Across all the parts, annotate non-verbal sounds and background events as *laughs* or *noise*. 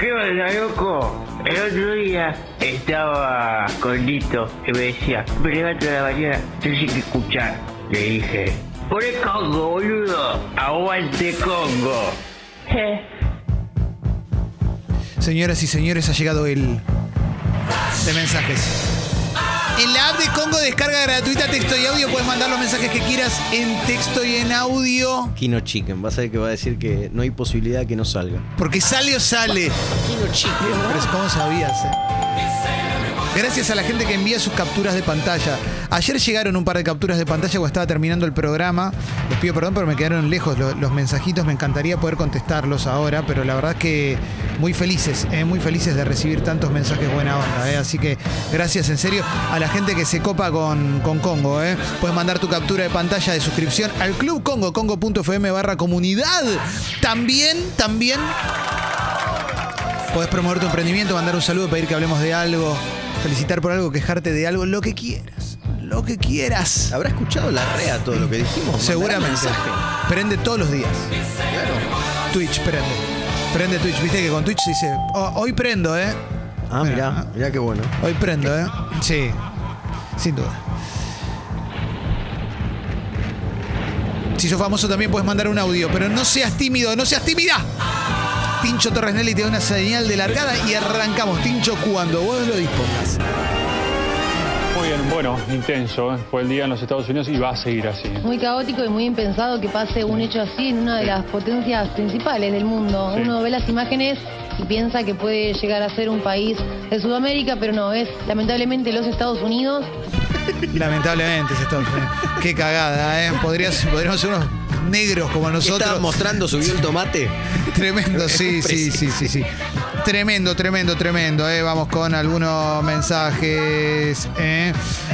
¿Qué onda, loco? El otro día estaba con Lito y me decía, me levanto de la mañana, tienes que escuchar. Le dije, poné Congo, boludo. Aguante Congo. Señoras y señores, ha llegado el de mensajes. En la app de Congo descarga gratuita texto y audio. Puedes mandar los mensajes que quieras en texto y en audio. Kino Chicken, vas a ver que va a decir que no hay posibilidad que no salga. Porque sale o sale. Kino Chicken. Pero ¿cómo sabías? eh? Gracias a la gente que envía sus capturas de pantalla. Ayer llegaron un par de capturas de pantalla cuando estaba terminando el programa. Les pido perdón, pero me quedaron lejos lo- los, mensajitos. Me encantaría poder contestarlos ahora, pero la verdad es que muy felices, eh, muy felices de recibir tantos mensajes buena onda. eh. Así que gracias en serio a la gente que se copa con, con Congo. eh. Puedes mandar tu captura de pantalla de suscripción al Club Congo, congo.fm barra comunidad. También, también Podés promover tu emprendimiento, mandar un saludo, pedir que hablemos de algo, felicitar por algo, quejarte de algo, lo que quieras. Lo que quieras. ¿Habrá escuchado la REA todo lo que dijimos? ¿Mandará Seguramente. Prende todos los días. Claro. Twitch, prende. Prende Twitch. Viste que con Twitch se dice, "Oh, hoy prendo, ¿eh? Ah, Mira. mirá, mirá qué bueno. Hoy prendo, ¿eh? Sí, sin duda. Si sos famoso también puedes mandar un audio, pero no seas tímido, no seas tímida. Tincho Torres Nelly te da una señal de largada y arrancamos. Tincho, cuando vos lo dispongas. Muy bien, bueno, intenso. ¿eh? Fue el día en los Estados Unidos y va a seguir así. Muy caótico y muy impensado que pase un hecho así en una de las potencias principales del mundo. Sí. Uno ve las imágenes y piensa que puede llegar a ser un país de Sudamérica, pero no, es lamentablemente los Estados Unidos. Lamentablemente Estados Unidos. Qué cagada, ¿eh? Podrías, podríamos ser unos negros como ¿Qué nosotros. mostrando? ¿Subió el tomate? *laughs* Tremendo, sí, sí, sí, sí, sí. Tremendo, tremendo, tremendo. eh. Vamos con algunos mensajes. eh.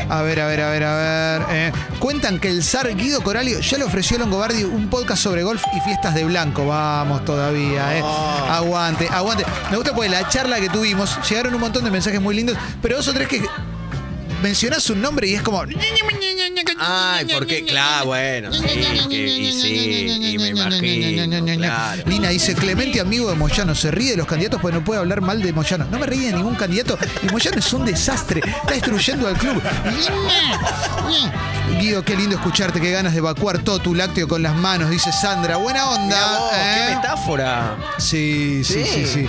A ver, a ver, a ver, a ver. eh. Cuentan que el zar Guido Coralio ya le ofreció a Longobardi un podcast sobre golf y fiestas de blanco. Vamos todavía, eh. Aguante, aguante. Me gusta porque la charla que tuvimos, llegaron un montón de mensajes muy lindos, pero dos o tres que mencionás un nombre y es como. Ay, porque, claro, bueno, sí, que- y sí, y me imagino, claro. Nina dice, Clemente, amigo de Moyano, se ríe de los candidatos porque no puede hablar mal de Moyano. No me ríe de ningún candidato y Moyano es un desastre. Está destruyendo al club. Guido, qué lindo escucharte, qué ganas de evacuar todo tu lácteo con las manos, dice Sandra. Buena onda. Mirá vos, ¿eh? ¡Qué metáfora! Sí, sí, sí, Sí. sí.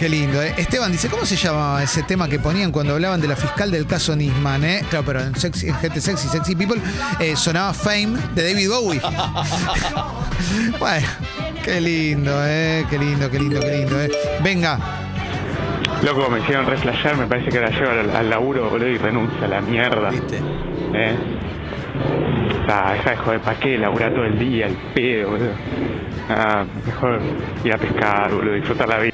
Qué lindo, ¿eh? Esteban dice, ¿cómo se llama ese tema que ponían cuando hablaban de la fiscal del caso Nisman, eh? Claro, pero en, sexy, en gente sexy, sexy people, eh, sonaba Fame de David Bowie. *laughs* bueno, qué lindo, ¿eh? Qué lindo, qué lindo, qué lindo, ¿eh? Venga, Loco, me hicieron reflashar, me parece que la llevo al, al laburo, boludo, y renuncia a la mierda. ¿Viste? ¿Eh? Ah, deja de joder, ¿para qué? Laburar todo el día, el pedo, boludo. Ah, mejor ir a pescar, boludo, disfrutar la vida.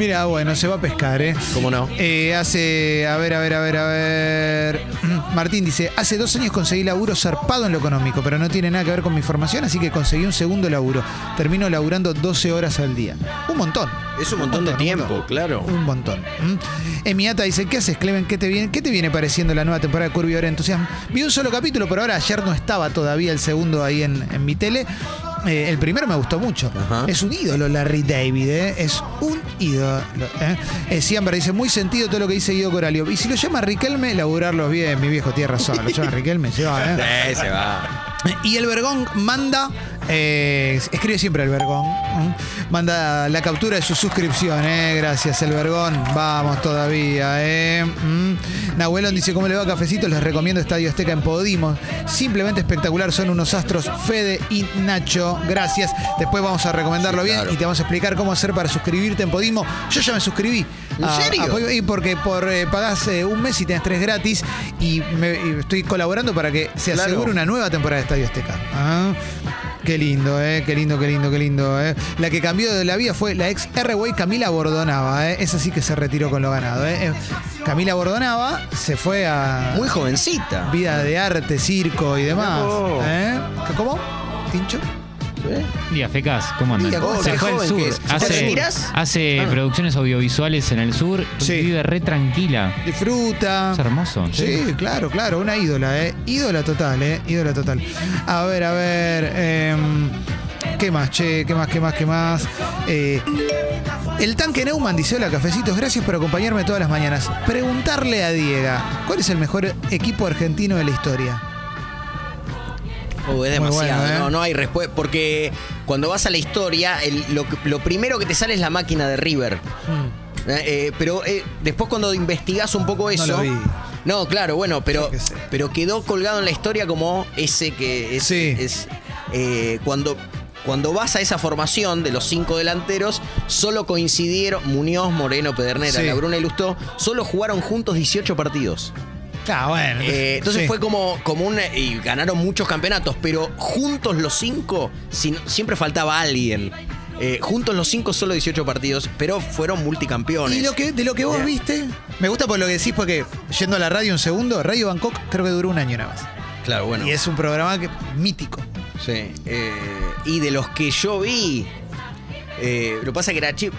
Mira, bueno, se va a pescar, ¿eh? ¿Cómo no? Eh, hace, a ver, a ver, a ver, a ver. *clears throat* Martín dice, hace dos años conseguí laburo zarpado en lo económico, pero no tiene nada que ver con mi formación, así que conseguí un segundo laburo. Termino laburando 12 horas al día. Un montón. Es un montón de tiempo, claro. Un montón. ¿Mm? Emiata dice, ¿qué haces, Clemen? ¿Qué te viene, qué te viene pareciendo la nueva temporada de Curvy Ahora Entusiasmo? Vi un solo capítulo, pero ahora ayer no estaba todavía el segundo ahí en, en mi tele. Eh, el primero me gustó mucho. Ajá. Es un ídolo Larry David, ¿eh? Es un ídolo. ¿eh? Eh, Siempre dice, muy sentido todo lo que dice Guido Coralio. Y si lo llama Riquelme, laburarlos bien, mi viejo, tiene razón. Lo llama *laughs* Riquelme, se va, ¿eh? Sí, se va. Y el Vergón manda, eh, escribe siempre el Vergón, manda la captura de su suscripción, eh, gracias el Vergón, vamos todavía. Eh. Mm. Nahuelón dice, ¿cómo le va Cafecito? Les recomiendo Estadio Azteca en Podimo, simplemente espectacular, son unos astros Fede y Nacho, gracias. Después vamos a recomendarlo bien claro. y te vamos a explicar cómo hacer para suscribirte en Podimo. Yo ya me suscribí. ¿En a- serio? a Podimo, y porque por eh, pagás eh, un mes y tenés tres gratis y, me- y estoy colaborando para que se Claro. asegure una nueva temporada de Estadio Azteca. Ah, Qué lindo, eh, qué lindo, qué lindo, qué lindo, eh. La que cambió de la vida fue la ex R-Way Camila Bordonava, eh. Esa sí que se retiró con lo ganado, eh. Eh, Camila Bordonava se fue a Muy jovencita. vida de arte, circo y demás. ¿eh? ¿Cómo? ¿Tincho? ¿Sí? Día Fecas, ¿cómo andan? Día, ¿cómo Se fue al sur. que es. ¿Te Hace, hace Ah. producciones audiovisuales en el sur. Sí. Vive re tranquila. Disfruta. Es hermoso. Sí, claro, claro, una ídola, ¿eh? Ídola total, ¿eh? Ídola total. A ver, a ver. em, ¿Qué más, che? ¿Qué más, qué más, qué más? Eh, el tanque Neumann dice: Hola, cafecitos, gracias por acompañarme todas las mañanas. Preguntarle a Diego: ¿cuál es el mejor equipo argentino de la historia? Uh, es demasiado, bueno, ¿eh? no, no hay respuesta. Porque cuando vas a la historia, el- lo, primero que te sale es la máquina de River. Mm. Eh, eh, pero eh, después cuando investigás un poco eso. lo vi. No, claro, bueno, pero, pero quedó colgado en la historia como ese que es. Sí. es, eh, cuando, cuando vas a esa formación de los cinco delanteros, solo coincidieron Muñoz, Moreno, Pedernera, Sí. Labruna y Lustó, solo jugaron juntos 18 partidos. Ah, bueno. Eh, entonces sí. fue como, como un. Y ganaron muchos campeonatos, pero juntos los cinco, siempre faltaba alguien. Eh, juntos los cinco, solo 18 partidos, pero fueron multicampeones. Y lo que, de lo que vos viste, me gusta por lo que decís, porque yendo a la radio un segundo, Radio Bangkok creo que duró un año nada más. Claro, bueno. Y es un programa que, mítico. Sí. eh, y de los que yo vi, eh, lo que pasa que era chi-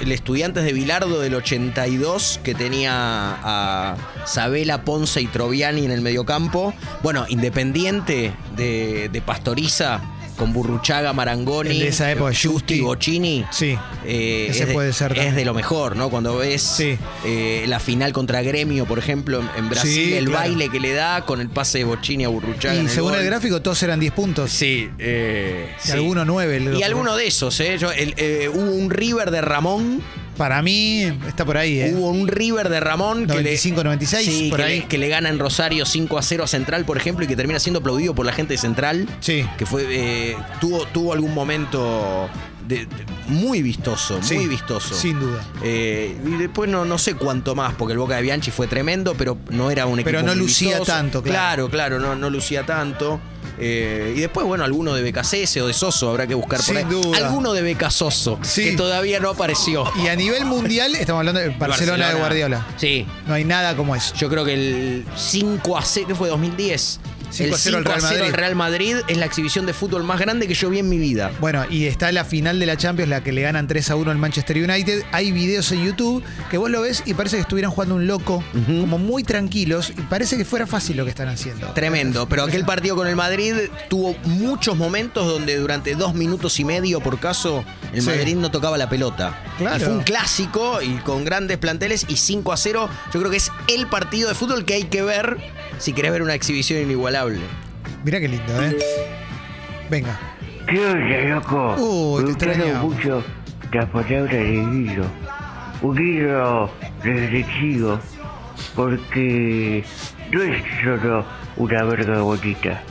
el Estudiantes de Bilardo del 82, que tenía a Sabela, Ponce y Troviani en el mediocampo. Bueno, Independiente de, de Pastoriza, con Burruchaga, Marangoni, de esa época, Justi. Bocini. Sí. Eh, Ese es de- puede ser Es de lo mejor, ¿no? Cuando ves Sí. eh, la final contra Gremio, por ejemplo, en, en Brasil, Sí, el claro. baile que le da con el pase de Bocini a Burruchaga. Y según el gráfico, todos eran 10 puntos. Sí, eh, Y sí. alguno 9. Y alguno de esos, ¿eh? Yo- el- eh, hubo un River de Ramón. Para mí, está por ahí, ¿eh? Hubo un River de Ramón que 95, le, 96, sí, por que, ahí. Le, que le gana en Rosario 5 a 0 a Central, por ejemplo, y que termina siendo aplaudido por la gente de Central. Sí. Que fue eh, tuvo, tuvo algún momento de- de- muy vistoso, Sí, muy vistoso. Sin duda. Eh, y después no, no sé cuánto más, porque el Boca de Bianchi fue tremendo, pero no era un equipo Pero no muy lucía tanto, claro. Claro, claro, no, no lucía tanto. Eh, y después, bueno, alguno de Becasese o de Soso habrá que buscar por Sin ahí. duda. Alguno de Becasoso, Sí. que todavía no apareció. Y a nivel mundial, estamos hablando de Barcelona, de Guardiola. Sí. No hay nada como eso. Yo creo que el 5 a 0, ¿qué fue? 2010. 5 el a 0 al 5 a Real 0 al Madrid. Real Madrid es la exhibición de fútbol más grande que yo vi en mi vida. Bueno, y está la final de la Champions, la que le ganan 3 a 1 al Manchester United. Hay videos en YouTube que vos lo ves y parece que estuvieran jugando un loco, como muy tranquilos, y parece que fuera fácil lo que están haciendo. Tremendo, pero aquel partido con el Madrid tuvo muchos momentos donde durante dos minutos y medio por caso el Sí. Madrid no tocaba la pelota. Claro. Y fue un clásico y con grandes planteles y 5 a 0. Yo creo que es el partido de fútbol que hay que ver si querés ver una exhibición inigualable. Mirá qué lindo, ¿eh? Venga. ¿Qué onda, loco? Uy, te Me mucho la palabra de Guido. Un Guido reflexivo. Porque no es solo una verga bonita.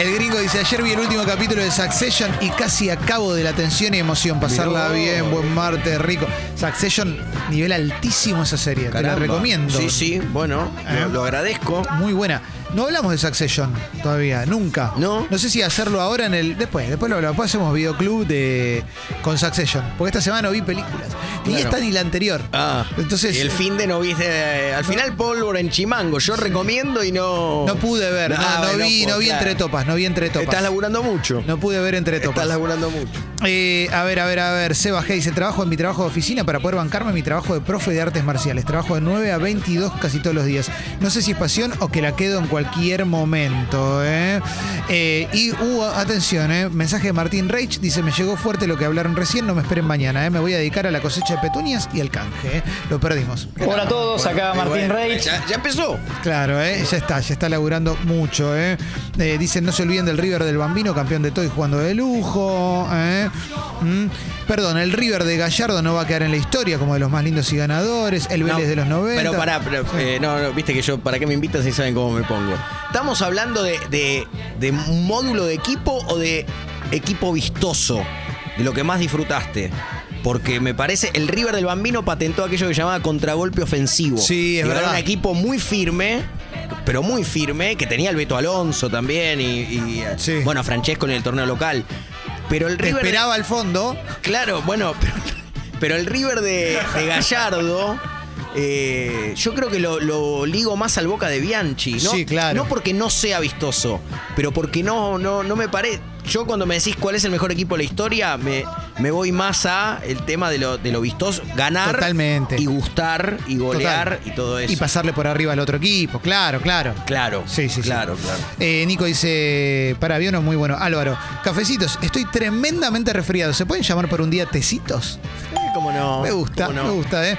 El gringo dice, ayer vi el último capítulo de Succession y casi acabo de la tensión y emoción. Pasarla bien, buen martes, rico. Succession, nivel altísimo esa serie. Te la recomiendo. Sí, sí, bueno, ¿Eh? lo, lo agradezco. Muy buena. No hablamos de Succession todavía, nunca. ¿No? No sé si hacerlo ahora en el. Después, después lo hablamos. Después hacemos videoclub de con Succession. Porque esta semana no vi películas. Ni Claro. esta ni la anterior. Ah, Entonces. y el fin de no viste. Al final, pólvora en Chimango. Yo recomiendo y no. No pude ver, no, Ah, no bueno, vi, no vi claro. entre topas, no vi entre topas. Estás laburando mucho. No pude ver entre topas. Estás laburando mucho. Eh, a ver, a ver, a ver. Seba G dice: Trabajo en mi trabajo de oficina para poder bancarme mi trabajo de profe de artes marciales. Trabajo de 9 a 22 casi todos los días. No sé si es pasión o que la quedo en cualquier momento. ¿eh? Eh, y, uh, atención, ¿eh? mensaje de Martín Reich: dice: Me llegó fuerte lo que hablaron recién, no me esperen mañana. ¿eh? Me voy a dedicar a la cosecha de petunias y al canje. ¿eh? Lo perdimos. Hola a todos, acá Martín Bueno, Reich. Ya, ya empezó. Claro, ¿eh? ya está, ya está laburando mucho. ¿eh? Eh, dicen, no se olviden del River del Bambino, campeón de todo y jugando de lujo. ¿eh? Mm. Perdón, el River de Gallardo no va a quedar en la historia como de los más lindos y ganadores. El Vélez No, de los 90. Pero pará, pero, eh, no, no, viste que yo, ¿para qué me invitan si saben cómo me pongo? ¿Estamos hablando de, de, de módulo de equipo o de equipo vistoso? De lo que más disfrutaste. Porque me parece, el River del Bambino patentó aquello que llamaba contragolpe ofensivo. Sí, es Y era verdad. un equipo muy firme, pero muy firme, que tenía el Beto Alonso también y, y, Sí. bueno, a Francesco en el torneo local. Pero el Te River. esperaba al fondo. Claro, bueno, pero, pero el River de, de Gallardo, eh, yo creo que lo, lo ligo más al Boca de Bianchi, ¿no? Sí, claro. No porque no sea vistoso, pero porque no, no, no me parece. Yo cuando me decís cuál es el mejor equipo de la historia, me, me voy más a el tema de lo, de lo vistoso, ganar Totalmente. y gustar y golear Total. y todo eso. Y pasarle por arriba al otro equipo, claro, claro. Claro, Sí, sí, sí. claro, claro. Eh, Nico dice, para aviones muy bueno. Álvaro, cafecitos, estoy tremendamente resfriado. ¿Se pueden llamar por un día tecitos? Eh, ¿Cómo no? Me gusta, me gusta, ¿eh?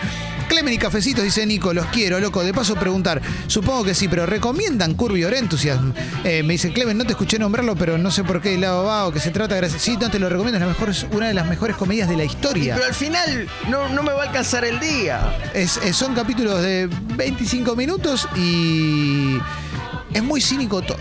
Clemen y cafecitos, dice Nico, los quiero, loco. De paso preguntar, supongo que sí, pero ¿recomiendan Curvy or Enthusiasm? Eh, me dice Clemen, no te escuché nombrarlo, pero no sé por qué lado va o que se trata. Gracias. Sí, no te lo recomiendo, es, la mejor, es una de las mejores comedias de la historia. Pero al final no, no me va a alcanzar el día. Es- es- son capítulos de 25 minutos y es muy cínico todo.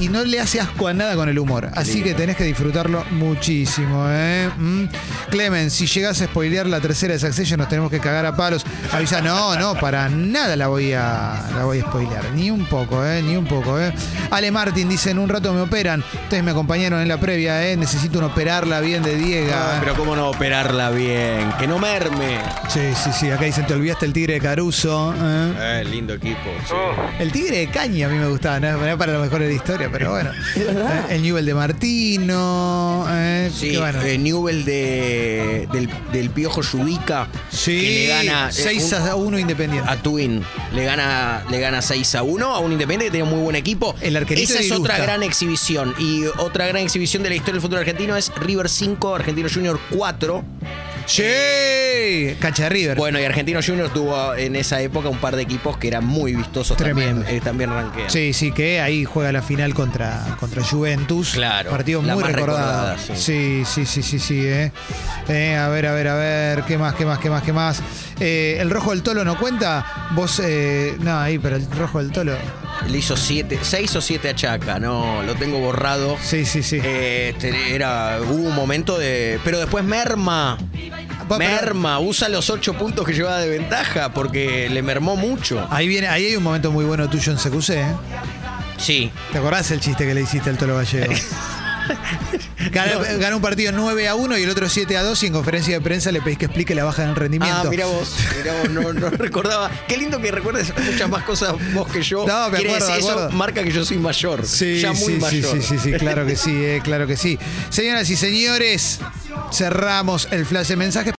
Y no le hace asco a nada con el humor. Así que tenés que disfrutarlo muchísimo, ¿eh? Mm. Clemen, si llegás a spoilear la tercera de Succession, nos tenemos que cagar a palos. Avisa, no, no, para nada la voy a, la voy a spoilear. Ni un poco, ¿eh? Ni un poco, ¿eh? Ale Martín dice, en un rato me operan. Ustedes me acompañaron en la previa, ¿eh? Necesito un operarla bien de Diega. Ah, pero cómo no operarla bien, que no merme. Sí, sí, sí. Acá dicen, te olvidaste el tigre de Caruso. ¿eh? Eh, lindo equipo. sí. El tigre de caña a mí me gustaba, no era para lo mejor de historia, pero *laughs* bueno. Eh, El Newell de Martino. eh, Sí, bueno. eh, Newell de, del, del Piojo Yudica. sí, que le gana eh, 6 un- a 1 Independiente. a Twin. Le gana, le gana 6 a 1 a un Independiente que tenía muy buen equipo. El arquerito Esa es otra gran exhibición. Y otra gran exhibición de la historia del fútbol argentino es River 5, Argentino Junior 4. Sí, cancha de River. Bueno, y Argentino Junior tuvo en esa época un par de equipos que eran muy vistosos Tremendo. también, eh, también ranquean. Sí, sí, que ahí juega la final contra, contra Juventus. Claro, Partido muy recordado. sí, sí, sí, sí, sí. eh. Eh, a ver, a ver, a ver. ¿Qué más, qué más, qué más, qué más? Eh, ¿El rojo del tolo no cuenta? Vos, eh, no, ahí, pero el rojo del tolo. Le hizo 6 o 7 a Chaca, no, lo tengo borrado. Sí, sí, sí. Eh, este, era, hubo un momento de. Pero después merma. Merma, usa los 8 puntos que llevaba de ventaja porque le mermó mucho. Ahí viene, ahí hay un momento muy bueno tuyo en CQC, ¿eh? Sí. ¿Te acordás el chiste que le hiciste al Tolo Gallego? *laughs* *laughs* Gana, gana un partido 9 a 1 y el otro 7 a 2 y en conferencia de prensa le pedís que explique la baja en rendimiento. Ah, mira vos, mira vos, no, no *laughs* recordaba. Qué lindo que recuerdes muchas más cosas vos que yo. No, me acuerdo, decir, me eso acuerdo. marca que yo soy mayor. Sí, ya muy sí, sí, mayor. sí, sí, sí, claro que *laughs* sí, eh, claro que sí. Señoras y señores, cerramos el flash de mensajes.